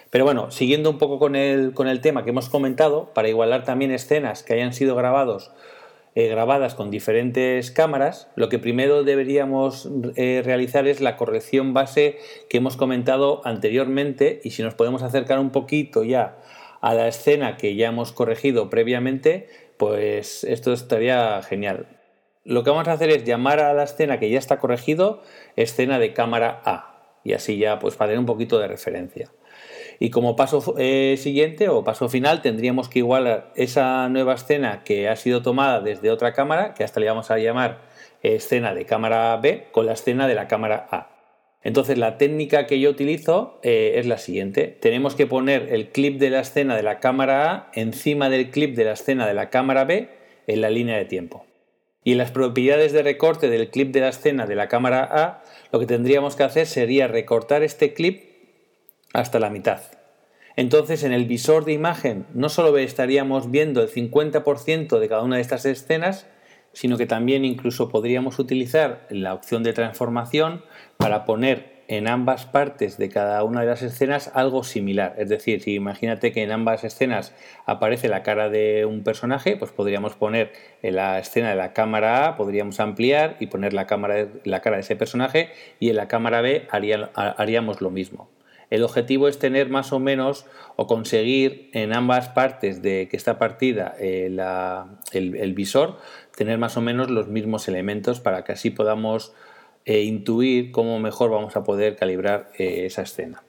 Pero bueno, siguiendo un poco con el, con el tema que hemos comentado, para igualar también escenas que hayan sido grabados, eh, grabadas con diferentes cámaras, lo que primero deberíamos eh, realizar es la corrección base que hemos comentado anteriormente y si nos podemos acercar un poquito ya a la escena que ya hemos corregido previamente, pues esto estaría genial. Lo que vamos a hacer es llamar a la escena que ya está corregido escena de cámara A y así ya pues para tener un poquito de referencia. Y como paso eh, siguiente o paso final tendríamos que igualar esa nueva escena que ha sido tomada desde otra cámara, que hasta le vamos a llamar escena de cámara B, con la escena de la cámara A. Entonces la técnica que yo utilizo eh, es la siguiente. Tenemos que poner el clip de la escena de la cámara A encima del clip de la escena de la cámara B en la línea de tiempo. Y en las propiedades de recorte del clip de la escena de la cámara A, lo que tendríamos que hacer sería recortar este clip hasta la mitad. Entonces en el visor de imagen no solo estaríamos viendo el 50% de cada una de estas escenas, sino que también incluso podríamos utilizar la opción de transformación para poner en ambas partes de cada una de las escenas algo similar. Es decir, si imagínate que en ambas escenas aparece la cara de un personaje, pues podríamos poner en la escena de la cámara A, podríamos ampliar y poner la, cámara, la cara de ese personaje y en la cámara B haríamos lo mismo. El objetivo es tener más o menos o conseguir en ambas partes de que está partida eh, el, visor, tener más o menos los mismos elementos para que así podamos eh, intuir cómo mejor vamos a poder calibrar eh, esa escena.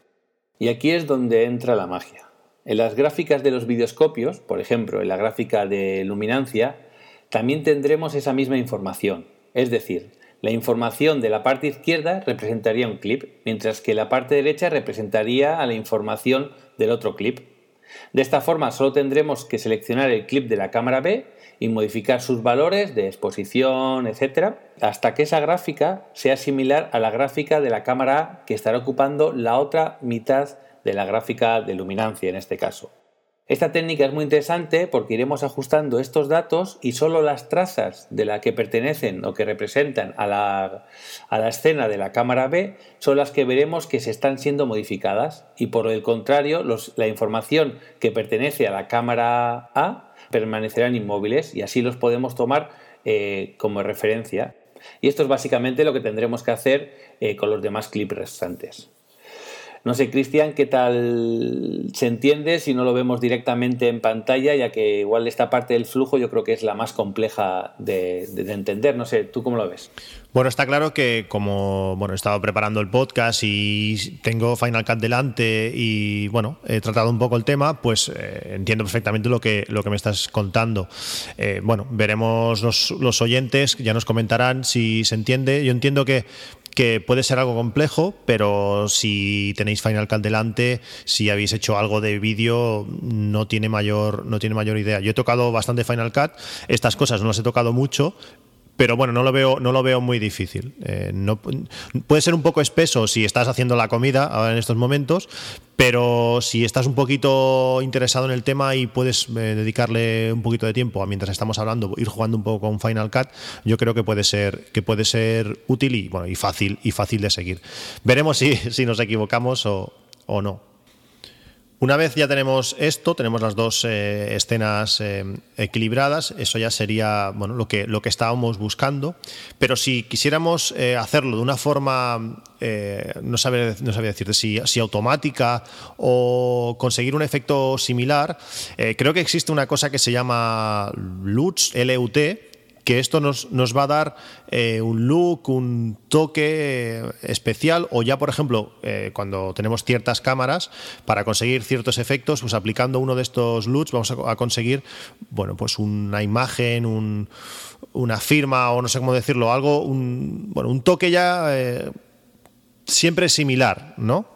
Y aquí es donde entra la magia. En las gráficas de los videoscopios, por ejemplo, en la gráfica de luminancia, también tendremos esa misma información. Es decir, la información de la parte izquierda representaría un clip, mientras que la parte derecha representaría a la información del otro clip. De esta forma solo tendremos que seleccionar el clip de la cámara B y modificar sus valores de exposición, etc., hasta que esa gráfica sea similar a la gráfica de la cámara A que estará ocupando la otra mitad de la gráfica de luminancia en este caso. Esta técnica es muy interesante porque iremos ajustando estos datos y solo las trazas de la que pertenecen o que representan a la, escena de la cámara B son las que veremos que se están siendo modificadas y por el contrario la información que pertenece a la cámara A permanecerán inmóviles y así los podemos tomar eh, como referencia. Y esto es básicamente lo que tendremos que hacer eh, con los demás clips restantes. No sé, Cristian, qué tal se entiende si no lo vemos directamente en pantalla, ya que igual esta parte del flujo yo creo que es la más compleja de, entender. No sé, ¿tú cómo lo ves? Bueno, está claro que como bueno, he estado preparando el podcast y tengo Final Cut delante y bueno, he tratado un poco el tema, pues eh, entiendo perfectamente lo que, lo que me estás contando. Eh, bueno, veremos los, los oyentes, ya nos comentarán si se entiende. Yo entiendo que que puede ser algo complejo, pero si tenéis Final Cut delante, si habéis hecho algo de vídeo, no tiene mayor, no tiene mayor idea. Yo he tocado bastante Final Cut, estas cosas no las he tocado mucho, pero bueno, no lo veo, no lo veo muy difícil. Eh, no, puede ser un poco espeso si estás haciendo la comida ahora en estos momentos, pero si estás un poquito interesado en el tema y puedes eh, dedicarle un poquito de tiempo a mientras estamos hablando, ir jugando un poco con Final Cut, yo creo que puede ser, que puede ser útil y bueno, y fácil, y fácil de seguir. Veremos si, si nos equivocamos o, o no. Una vez ya tenemos esto, tenemos las dos eh, escenas eh, equilibradas, eso ya sería bueno, lo, que, lo que estábamos buscando, pero si quisiéramos eh, hacerlo de una forma, no, sabe, no sabía decirte si, si, automática o conseguir un efecto similar, creo que existe una cosa que se llama LUT, LUT, que esto nos, nos va a dar eh, un look, un toque eh, especial, o ya, por ejemplo, eh, cuando tenemos ciertas cámaras, para conseguir ciertos efectos, pues aplicando uno de estos looks vamos a, conseguir, bueno, pues una imagen, una firma, o no sé cómo decirlo, algo, un, bueno, un toque ya siempre similar, ¿no?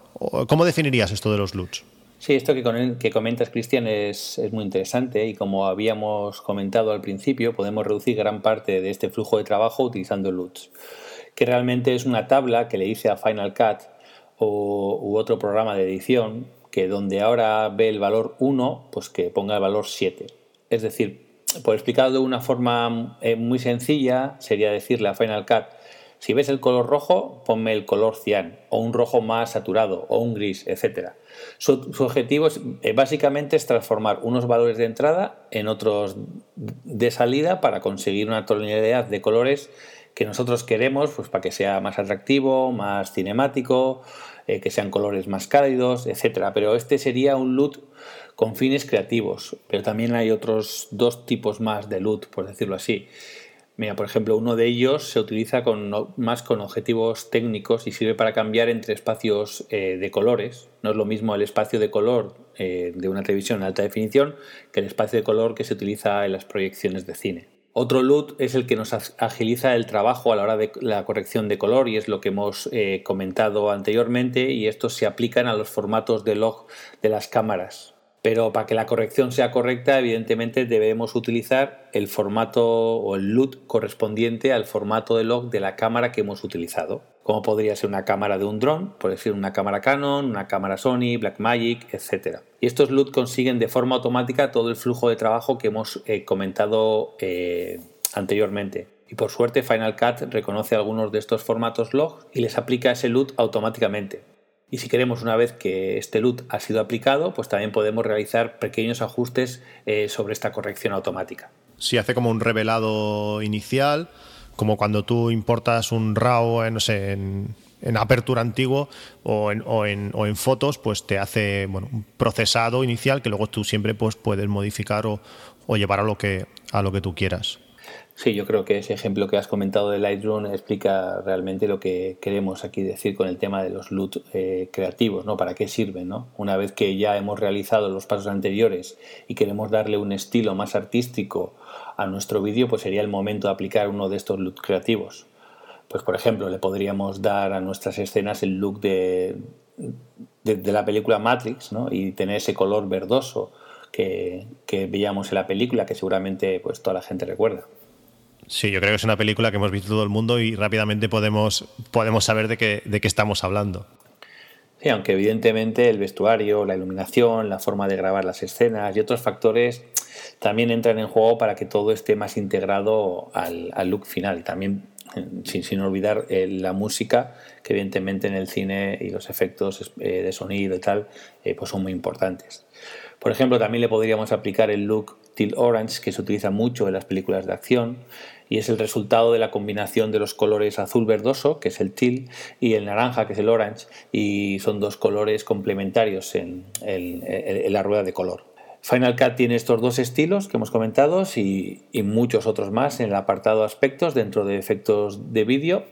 ¿Cómo definirías esto de los looks? Sí, esto que, comentas, Cristian, es, muy interesante y como habíamos comentado al principio, podemos reducir gran parte de este flujo de trabajo utilizando LUTs, que realmente es una tabla que le hice a Final Cut o, u otro programa de edición que donde ahora ve el valor 1, pues que ponga el valor 7. Es decir, por explicarlo de una forma eh, muy sencilla, sería decirle a Final Cut, si ves el color rojo, ponme el color cian, o un rojo más saturado, o un gris, etc. Su, objetivo es, eh, básicamente es transformar unos valores de entrada en otros de salida para conseguir una tonalidad de colores que nosotros queremos pues, para que sea más atractivo, más cinemático, eh, que sean colores más cálidos, etc. Pero este sería un LUT con fines creativos, pero también hay otros dos tipos más de LUT, por decirlo así. Mira, por ejemplo, uno de ellos se utiliza más con objetivos técnicos y sirve para cambiar entre espacios eh, de colores. No es lo mismo el espacio de color eh, de una televisión en alta definición que el espacio de color que se utiliza en las proyecciones de cine. Otro LUT es el que nos agiliza el trabajo a la hora de la corrección de color y es lo que hemos eh, comentado anteriormente y estos se aplican a los formatos de log de las cámaras. Pero para que la corrección sea correcta, evidentemente debemos utilizar el formato o el LUT correspondiente al formato de log de la cámara que hemos utilizado. Como podría ser una cámara de un dron, por decir una cámara Canon, una cámara Sony, Blackmagic, etc. Y estos LUT consiguen de forma automática todo el flujo de trabajo que hemos eh, comentado eh, anteriormente. Y por suerte Final Cut reconoce algunos de estos formatos log y les aplica ese LUT automáticamente. Y si queremos, una vez que este LUT ha sido aplicado, pues también podemos realizar pequeños ajustes eh, sobre esta corrección automática. Si hace como un revelado inicial, como cuando tú importas un RAW sé, en, apertura antiguo o en, o, en, fotos, pues te hace bueno, un procesado inicial que luego tú siempre pues, puedes modificar o, o llevar a lo que, a lo que tú quieras. Sí, yo creo que ese ejemplo que has comentado de Lightroom explica realmente lo que queremos aquí decir con el tema de los LUT eh, creativos, ¿no? ¿Para qué sirven, no? Una vez que ya hemos realizado los pasos anteriores y queremos darle un estilo más artístico a nuestro vídeo, pues sería el momento de aplicar uno de estos LUT creativos. Pues por ejemplo, le podríamos dar a nuestras escenas el look de, de, la película Matrix, ¿no? Y tener ese color verdoso que, que, veíamos en la película, que seguramente pues toda la gente recuerda. Sí, yo creo que es una película que hemos visto todo el mundo y rápidamente podemos, podemos saber de qué, de qué estamos hablando. Sí, aunque evidentemente el vestuario, la iluminación, la forma de grabar las escenas y otros factores también entran en juego para que todo esté más integrado al, look final. Y también sin, olvidar eh, la música, que evidentemente en el cine y los efectos eh, de sonido y tal, eh, pues son muy importantes. Por ejemplo, también le podríamos aplicar el look Teal Orange, que se utiliza mucho en las películas de acción, y es el resultado de la combinación de los colores azul verdoso, que es el teal, y el naranja, que es el orange, y son dos colores complementarios en la rueda de color. Final Cut tiene estos dos estilos que hemos comentado y, muchos otros más en el apartado aspectos dentro de efectos de vídeo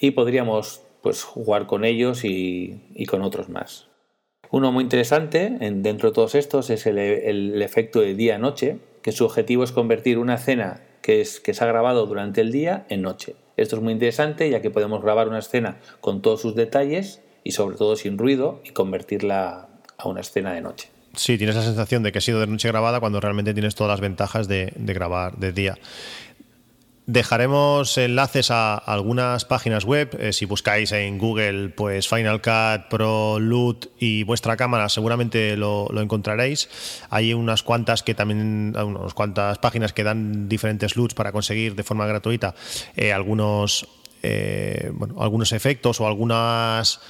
y podríamos pues, jugar con ellos y, con otros más. Uno muy interesante dentro de todos estos es el, efecto de día-noche, que su objetivo es convertir una escena que, es, que se ha grabado durante el día en noche. Esto es muy interesante ya que podemos grabar una escena con todos sus detalles y sobre todo sin ruido y convertirla a una escena de noche. Sí, tienes la sensación de que ha sido de noche grabada cuando realmente tienes todas las ventajas de, grabar de día. Dejaremos enlaces a algunas páginas web. Eh, si buscáis en Google, pues Final Cut, Pro, Loot y vuestra cámara, seguramente lo, encontraréis. Hay unas cuantas que también, unas cuantas páginas que dan diferentes loots para conseguir de forma gratuita eh, algunos, eh, algunos efectos o algunas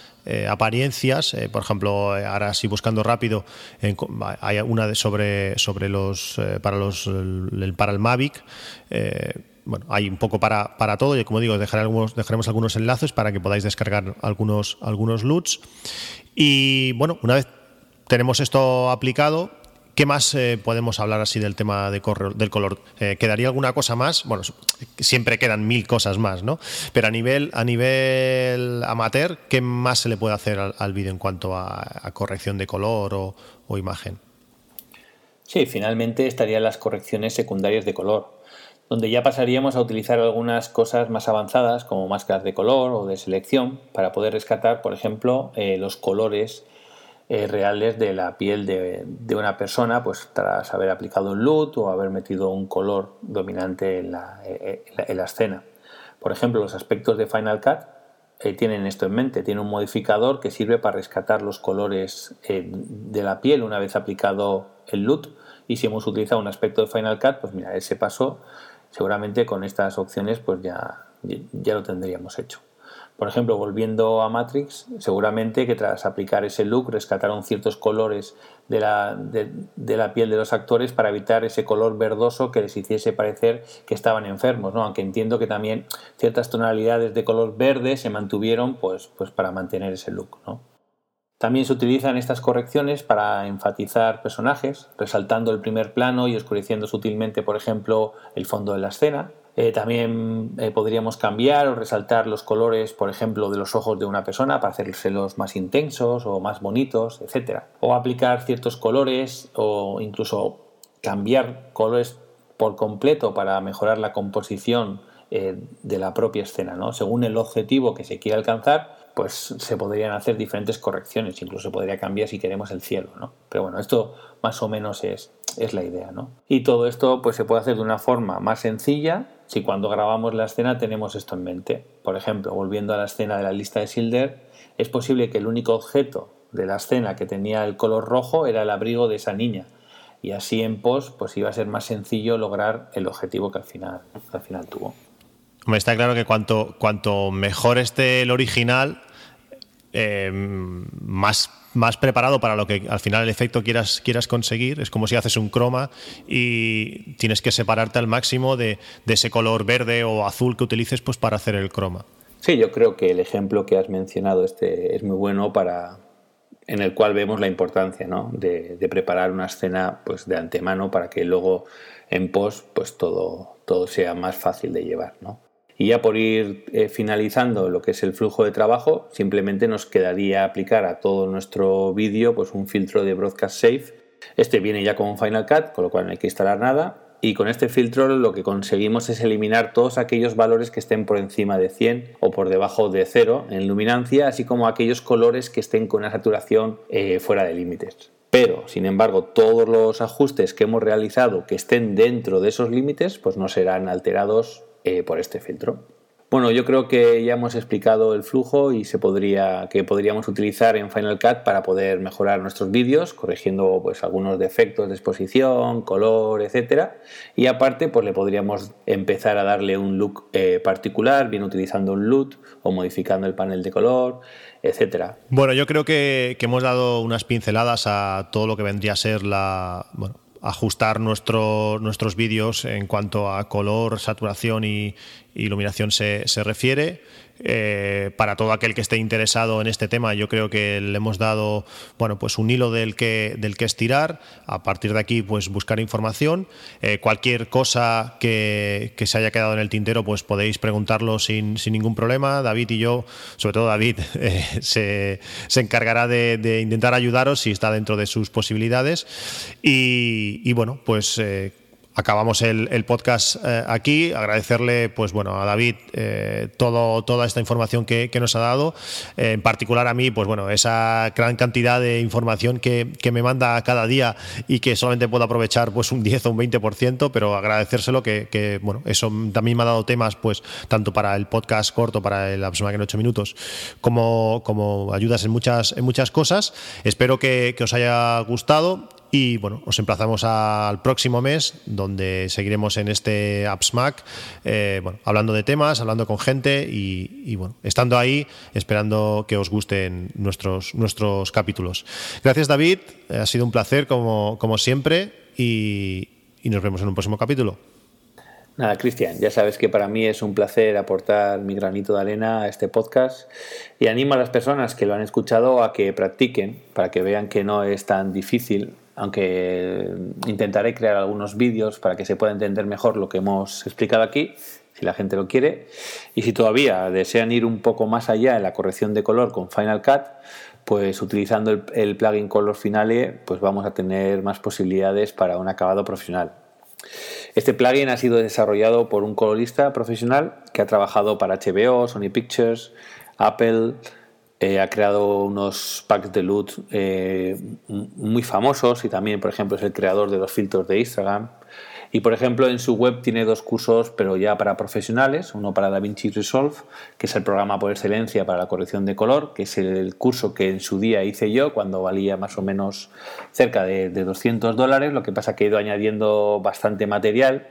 apariencias. Por ejemplo, ahora sí buscando rápido, hay una de sobre, sobre los para los el, para el Mavic. Bueno, hay un poco para, para todo y como digo, dejaremos algunos enlaces para que podáis descargar algunos, algunos LUTs. Y bueno, una vez tenemos esto aplicado, ¿Qué más eh, podemos hablar así del tema de del color? Eh, ¿Quedaría alguna cosa más? Bueno, siempre quedan mil cosas más, ¿no? Pero a nivel, a nivel amateur, ¿qué más se le puede hacer al, vídeo en cuanto a, corrección de color o, imagen? Sí, finalmente estarían las correcciones secundarias de color, donde ya pasaríamos a utilizar algunas cosas más avanzadas como máscaras de color o de selección para poder rescatar, por ejemplo, eh, los colores eh, reales de la piel de, una persona, pues tras haber aplicado un LUT o haber metido un color dominante en la, eh, escena. Por ejemplo, los aspectos de Final Cut eh, tienen esto en mente, tiene un modificador que sirve para rescatar los colores de la piel una vez aplicado el LUT y si hemos utilizado un aspecto de Final Cut, pues mira, ese paso seguramente con estas opciones pues ya, ya lo tendríamos hecho. Por ejemplo, volviendo a Matrix, seguramente que tras aplicar ese look rescataron ciertos colores de la, de, la, piel de los actores para evitar ese color verdoso que les hiciese parecer que estaban enfermos, ¿no? aunque entiendo que también ciertas tonalidades de color verde se mantuvieron pues, pues para mantener ese look. ¿no? También se utilizan estas correcciones para enfatizar personajes, resaltando el primer plano y oscureciendo sutilmente, por ejemplo, el fondo de la escena, eh, también eh, podríamos cambiar o resaltar los colores, por ejemplo, de los ojos de una persona para hacérselos más intensos o más bonitos, etc. O aplicar ciertos colores o incluso cambiar colores por completo para mejorar la composición eh, de la propia escena, ¿no? Según el objetivo que se quiera alcanzar, pues se podrían hacer diferentes correcciones, incluso podría cambiar si queremos el cielo, ¿no? Pero bueno, esto más o menos es, es la idea, ¿no? Y todo esto pues se puede hacer de una forma más sencilla si cuando grabamos la escena tenemos esto en mente. Por ejemplo, volviendo a la escena de la lista de Silder, es posible que el único objeto de la escena que tenía el color rojo era el abrigo de esa niña. Y así en post pues iba a ser más sencillo lograr el objetivo que al final, al final tuvo. Está claro que cuanto, cuanto mejor esté el original, eh, más, más preparado para lo que al final el efecto quieras, quieras conseguir. Es como si haces un croma y tienes que separarte al máximo de, ese color verde o azul que utilices pues, para hacer el croma. Sí, yo creo que el ejemplo que has mencionado este es muy bueno para en el cual vemos la importancia ¿no? de, de, preparar una escena pues, de antemano para que luego en post pues, todo, todo sea más fácil de llevar. ¿no? Y ya por ir eh, finalizando lo que es el flujo de trabajo, simplemente nos quedaría aplicar a todo nuestro vídeo pues un filtro de Broadcast Safe. Este viene ya con Final Cut, con lo cual no hay que instalar nada. y con este filtro lo que conseguimos es eliminar todos aquellos valores que estén por encima de 100 o por debajo de 0 en luminancia, así como aquellos colores que estén con una saturación eh, fuera de límites. Pero, sin embargo, todos los ajustes que hemos realizado que estén dentro de esos límites, pues no serán alterados eh, por este filtro. Bueno, yo creo que ya hemos explicado el flujo y se podría que podríamos utilizar en Final Cut para poder mejorar nuestros vídeos, corrigiendo pues algunos defectos de exposición, color, etcétera. Y aparte, pues le podríamos empezar a darle un look eh, particular, bien utilizando un LUT o modificando el panel de color, etcétera. Bueno, yo creo que, hemos dado unas pinceladas a todo lo que vendría a ser la ajustar nuestro, nuestros vídeos en cuanto a color, saturación y iluminación se, se refiere. Eh, para todo aquel que esté interesado en este tema, yo creo que le hemos dado bueno, pues un hilo del que, del que estirar. A partir de aquí, pues buscar información. Eh, cualquier cosa que, se haya quedado en el tintero, pues podéis preguntarlo sin, sin ningún problema. David y yo, sobre todo David, eh, se, se, encargará de, de, intentar ayudaros si está dentro de sus posibilidades. Y bueno, pues acabamos el, podcast eh, aquí. Agradecerle, pues bueno, a David eh, todo, toda esta información que, que nos ha dado. Eh, en particular a mí, pues bueno, esa gran cantidad de información que, que, me manda cada día y que solamente puedo aprovechar pues un 10 o un 20%, pero agradecérselo que, que, bueno, eso también me ha dado temas, pues tanto para el podcast corto, para el Absmack en 8 minutos, como, como ayudas en muchas, en muchas cosas. Espero que, que os haya gustado y bueno, os emplazamos al próximo mes, donde seguiremos en este AppsMac, eh, hablando de temas, hablando con gente y, bueno, estando ahí, esperando que os gusten nuestros, nuestros capítulos. Gracias, David. Ha sido un placer, como, como siempre, y, y nos vemos en un próximo capítulo. Nada, Cristian, ya sabes que para mí es un placer aportar mi granito de arena a este podcast y animo a las personas que lo han escuchado a que practiquen para que vean que no es tan difícil aunque intentaré crear algunos vídeos para que se pueda entender mejor lo que hemos explicado aquí, si la gente lo quiere. Y si todavía desean ir un poco más allá en la corrección de color con Final Cut, pues utilizando el, plugin Color Finale, pues vamos a tener más posibilidades para un acabado profesional. Este plugin ha sido desarrollado por un colorista profesional que ha trabajado para HBO, Sony Pictures, Apple, eh, ha creado unos packs de loot eh, muy famosos y también, por ejemplo, es el creador de los filtros de Instagram. Y, por ejemplo, en su web tiene dos cursos, pero ya para profesionales. Uno para DaVinci Resolve, que es el programa por excelencia para la corrección de color, que es el curso que en su día hice yo cuando valía más o menos cerca de, de 200 dólares. Lo que pasa que he ido añadiendo bastante material.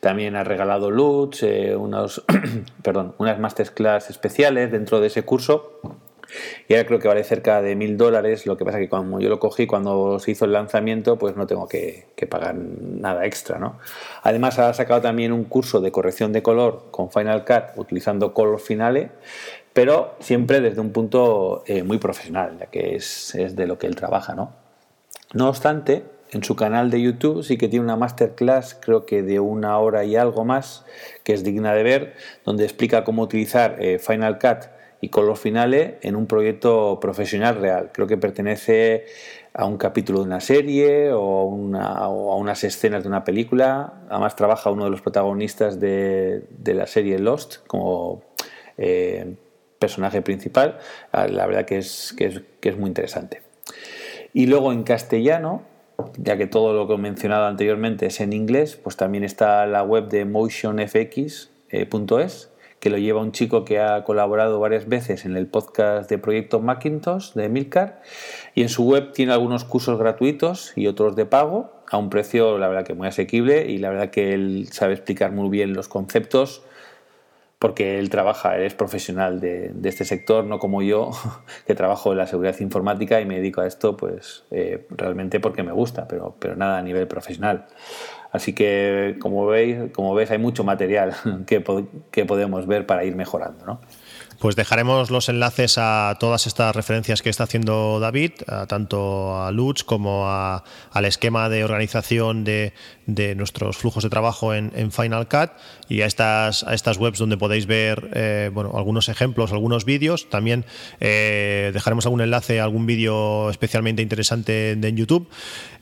También ha regalado LUTs, eh, unos, perdón, unas masterclass especiales dentro de ese curso y ahora creo que vale cerca de mil dólares. Lo que pasa que cuando yo lo cogí, cuando se hizo el lanzamiento, pues no tengo que, que, pagar nada extra. ¿no? Además, ha sacado también un curso de corrección de color con Final Cut utilizando Color Finale, pero siempre desde un punto eh, muy profesional, ya que es, es de lo que él trabaja. ¿no? no obstante, en su canal de YouTube sí que tiene una masterclass, creo que de una hora y algo más, que es digna de ver, donde explica cómo utilizar eh, Final Cut y Color Finale en un proyecto profesional real. Creo que pertenece a un capítulo de una serie o, a unas escenas de una película. Además trabaja uno de los protagonistas de, la serie Lost como eh, personaje principal. Ah, la verdad que es, que es, que es muy interesante. Y luego en castellano, ya que todo lo que he mencionado anteriormente es en inglés, pues también está la web de motionfx.es que lo lleva un chico que ha colaborado varias veces en el podcast de Proyecto Macintosh de Milcar y en su web tiene algunos cursos gratuitos y otros de pago a un precio la verdad que muy asequible y la verdad que él sabe explicar muy bien los conceptos porque él trabaja, él es profesional de, este sector, no como yo, que trabajo en la seguridad informática y me dedico a esto pues eh, realmente porque me gusta, pero, pero nada a nivel profesional. Así que, como veis, como ves, hay mucho material que, podemos ver para ir mejorando. ¿no? Pues dejaremos los enlaces a todas estas referencias que está haciendo David, tanto a Lutz como al esquema de organización de, nuestros flujos de trabajo en, Final Cut y a estas, a estas webs donde podéis ver eh, bueno, algunos ejemplos, algunos vídeos. También eh, dejaremos algún enlace a algún vídeo especialmente interesante en YouTube.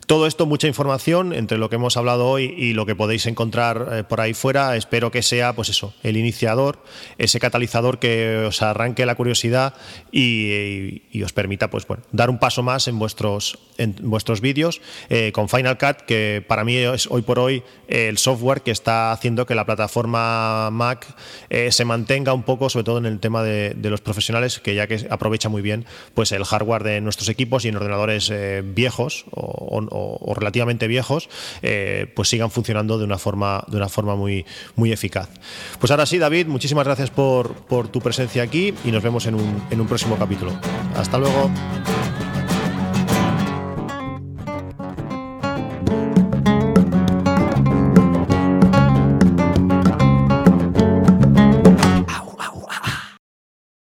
Todo esto, mucha información entre lo que hemos hablado hoy y lo que podéis encontrar eh, por ahí fuera. Espero que sea, pues eso, el iniciador, ese catalizador que os arranque la curiosidad y, os permita, pues bueno, dar un paso más en vuestros, en vuestros vídeos eh, con Final Cut, que para mí es hoy por hoy el software que está haciendo que la plataforma Mac eh, se mantenga un poco, sobre todo en el tema de, los profesionales, que ya que aprovecha muy bien, pues el hardware de nuestros equipos y en ordenadores viejos o, relativamente viejos, eh, pues sigan funcionando de una forma, de una forma muy, muy eficaz. Pues ahora sí, David, muchísimas gracias por, por tu presencia aquí y nos vemos en un, en un próximo capítulo. Hasta luego.